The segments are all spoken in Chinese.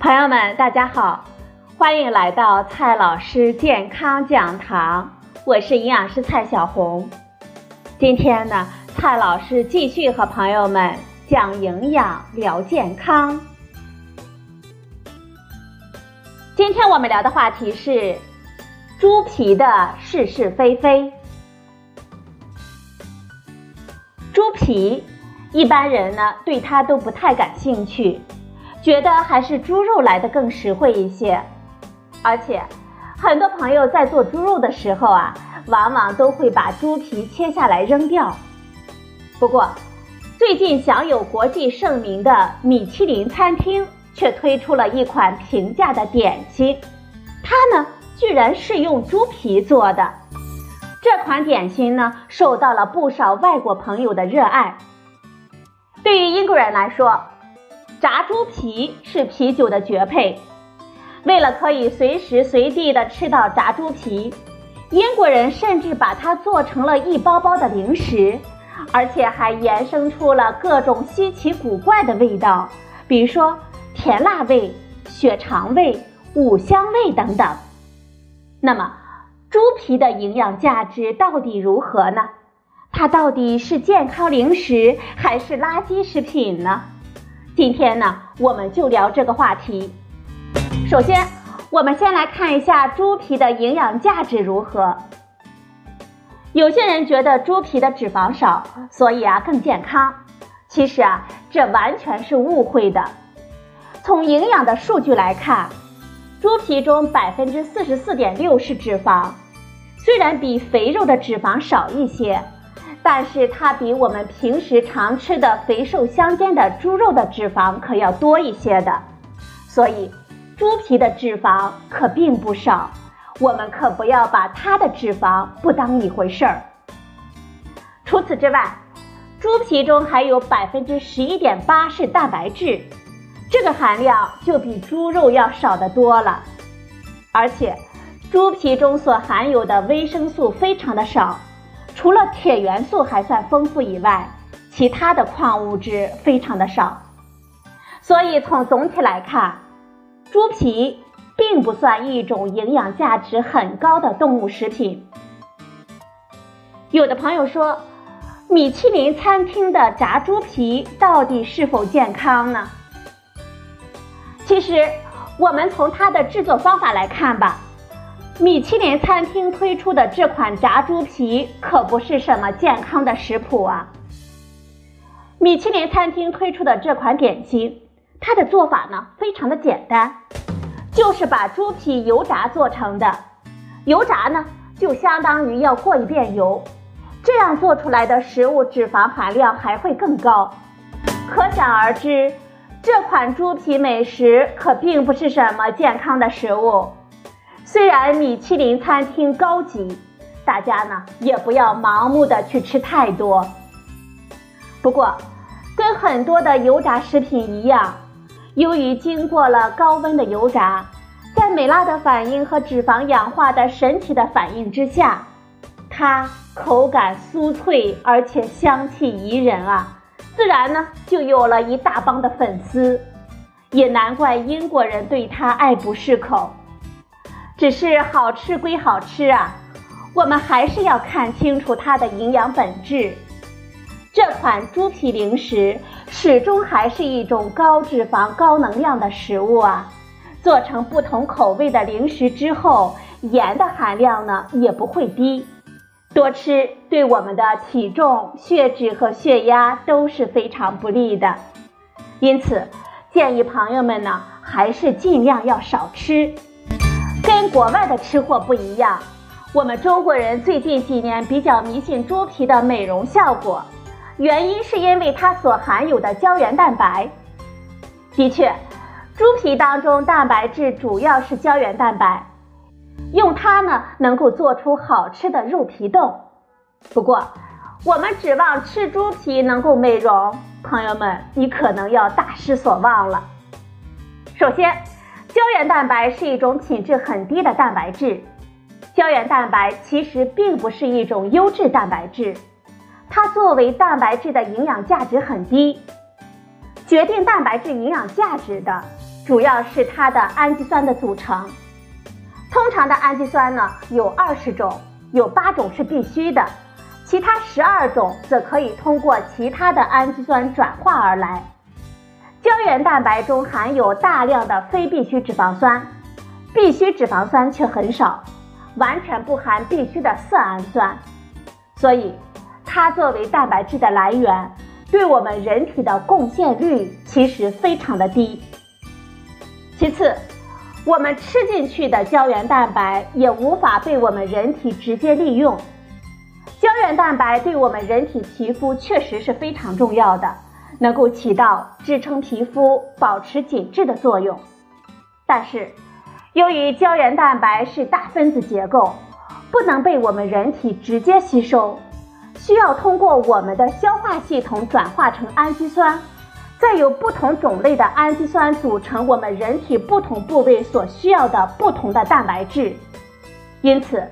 朋友们，大家好，欢迎来到蔡老师健康讲堂，我是营养师蔡小红。今天呢，蔡老师继续和朋友们讲营养聊健康。今天我们聊的话题是猪皮的是是非非。猪皮，一般人呢对它都不太感兴趣。觉得还是猪肉来的更实惠一些，而且很多朋友在做猪肉的时候啊，往往都会把猪皮切下来扔掉。不过，最近享有国际盛名的米其林餐厅却推出了一款平价的点心，它呢居然是用猪皮做的。这款点心呢受到了不少外国朋友的热爱。对于英国人来说，炸猪皮是啤酒的绝配。为了可以随时随地的吃到炸猪皮，英国人甚至把它做成了一包包的零食，而且还衍生出了各种稀奇古怪的味道，比如说甜辣味、血肠味、五香味等等。那么，猪皮的营养价值到底如何呢？它到底是健康零食还是垃圾食品呢？今天呢，我们就聊这个话题。首先，我们先来看一下猪皮的营养价值如何。有些人觉得猪皮的脂肪少，所以啊更健康。其实啊，这完全是误会的。从营养的数据来看，猪皮中百分之四十四点六是脂肪，虽然比肥肉的脂肪少一些。但是它比我们平时常吃的肥瘦相间的猪肉的脂肪可要多一些的，所以猪皮的脂肪可并不少，我们可不要把它的脂肪不当一回事儿。除此之外，猪皮中还有百分之十一点八是蛋白质，这个含量就比猪肉要少得多了，而且猪皮中所含有的维生素非常的少。除了铁元素还算丰富以外，其他的矿物质非常的少，所以从总体来看，猪皮并不算一种营养价值很高的动物食品。有的朋友说，米其林餐厅的炸猪皮到底是否健康呢？其实，我们从它的制作方法来看吧。米其林餐厅推出的这款炸猪皮可不是什么健康的食谱啊！米其林餐厅推出的这款点心，它的做法呢非常的简单，就是把猪皮油炸做成的。油炸呢就相当于要过一遍油，这样做出来的食物脂肪含量还会更高。可想而知，这款猪皮美食可并不是什么健康的食物。虽然米其林餐厅高级，大家呢也不要盲目的去吃太多。不过，跟很多的油炸食品一样，由于经过了高温的油炸，在美拉的反应和脂肪氧化的神奇的反应之下，它口感酥脆，而且香气宜人啊，自然呢就有了一大帮的粉丝，也难怪英国人对它爱不释口。只是好吃归好吃啊，我们还是要看清楚它的营养本质。这款猪皮零食始终还是一种高脂肪、高能量的食物啊。做成不同口味的零食之后，盐的含量呢也不会低。多吃对我们的体重、血脂和血压都是非常不利的。因此，建议朋友们呢还是尽量要少吃。跟国外的吃货不一样，我们中国人最近几年比较迷信猪皮的美容效果，原因是因为它所含有的胶原蛋白。的确，猪皮当中蛋白质主要是胶原蛋白，用它呢能够做出好吃的肉皮冻。不过，我们指望吃猪皮能够美容，朋友们，你可能要大失所望了。首先。胶原蛋白是一种品质很低的蛋白质，胶原蛋白其实并不是一种优质蛋白质，它作为蛋白质的营养价值很低。决定蛋白质营养价值的主要是它的氨基酸的组成。通常的氨基酸呢有二十种，有八种是必须的，其他十二种则可以通过其他的氨基酸转化而来。胶原蛋白中含有大量的非必需脂肪酸，必需脂肪酸却很少，完全不含必需的色氨酸，所以它作为蛋白质的来源，对我们人体的贡献率其实非常的低。其次。我们吃进去的胶原蛋白也无法被我们人体直接利用。胶原蛋白对我们人体皮肤确实是非常重要的，能够起到支撑皮肤、保持紧致的作用。但是，由于胶原蛋白是大分子结构，不能被我们人体直接吸收，需要通过我们的消化系统转化成氨基酸。再由不同种类的氨基酸组成我们人体不同部位所需要的不同的蛋白质，因此，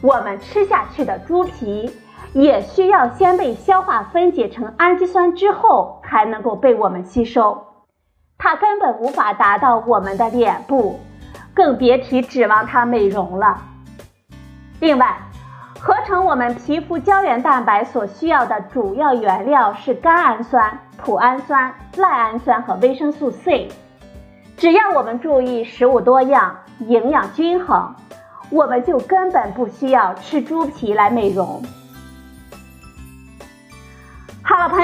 我们吃下去的猪皮也需要先被消化分解成氨基酸之后才能够被我们吸收，它根本无法达到我们的脸部，更别提指望它美容了。另外，合成我们皮肤胶原蛋白所需要的主要原料是甘氨酸、脯氨酸、赖氨酸和维生素 C。只要我们注意食物多样、营养均衡，我们就根本不需要吃猪皮来美容。